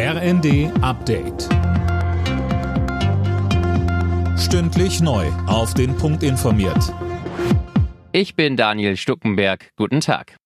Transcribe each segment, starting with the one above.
RND Update. Stündlich neu. Auf den Punkt informiert. Ich bin Daniel Stuckenberg. Guten Tag.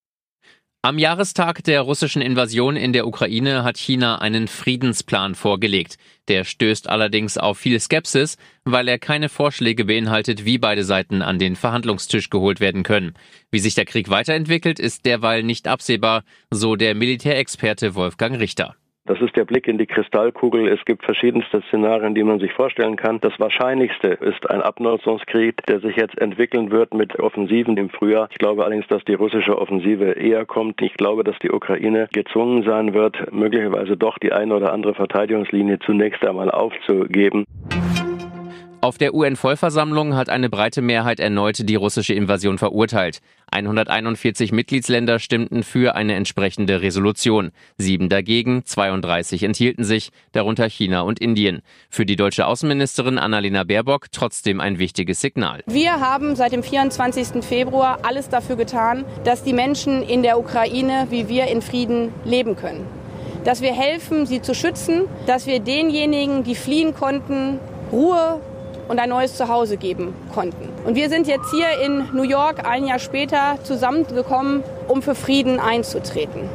Am Jahrestag der russischen Invasion in der Ukraine hat China einen Friedensplan vorgelegt. Der stößt allerdings auf viel Skepsis, weil er keine Vorschläge beinhaltet, wie beide Seiten an den Verhandlungstisch geholt werden können. Wie sich der Krieg weiterentwickelt, ist derweil nicht absehbar, so der Militärexperte Wolfgang Richter. Das ist der Blick in die Kristallkugel. Es gibt verschiedenste Szenarien, die man sich vorstellen kann. Das Wahrscheinlichste ist ein Abnutzungskrieg, der sich jetzt entwickeln wird mit Offensiven im Frühjahr. Ich glaube allerdings, dass die russische Offensive eher kommt. Ich glaube, dass die Ukraine gezwungen sein wird, möglicherweise doch die eine oder andere Verteidigungslinie zunächst einmal aufzugeben. Auf der UN-Vollversammlung hat eine breite Mehrheit erneut die russische Invasion verurteilt. 141 Mitgliedsländer stimmten für eine entsprechende Resolution. Sieben dagegen, 32 enthielten sich, darunter China und Indien. Für die deutsche Außenministerin Annalena Baerbock trotzdem ein wichtiges Signal. Wir haben seit dem 24. Februar alles dafür getan, dass die Menschen in der Ukraine wie wir in Frieden leben können. Dass wir helfen, sie zu schützen, dass wir denjenigen, die fliehen konnten, Ruhe und ein neues Zuhause geben konnten. Und wir sind jetzt hier in New York ein Jahr später zusammengekommen, um für Frieden einzutreten.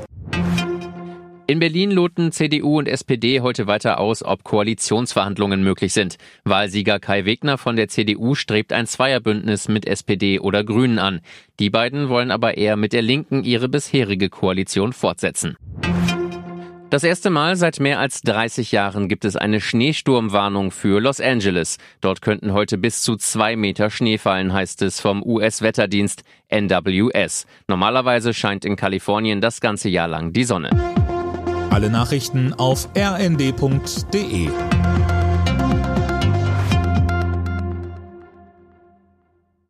In Berlin loten CDU und SPD heute weiter aus, ob Koalitionsverhandlungen möglich sind. Wahlsieger Kai Wegner von der CDU strebt ein Zweierbündnis mit SPD oder Grünen an. Die beiden wollen aber eher mit der Linken ihre bisherige Koalition fortsetzen. Das erste Mal seit mehr als 30 Jahren gibt es eine Schneesturmwarnung für Los Angeles. Dort könnten heute bis zu zwei Meter Schnee fallen, heißt es vom US-Wetterdienst NWS. Normalerweise scheint in Kalifornien das ganze Jahr lang die Sonne. Alle Nachrichten auf rnd.de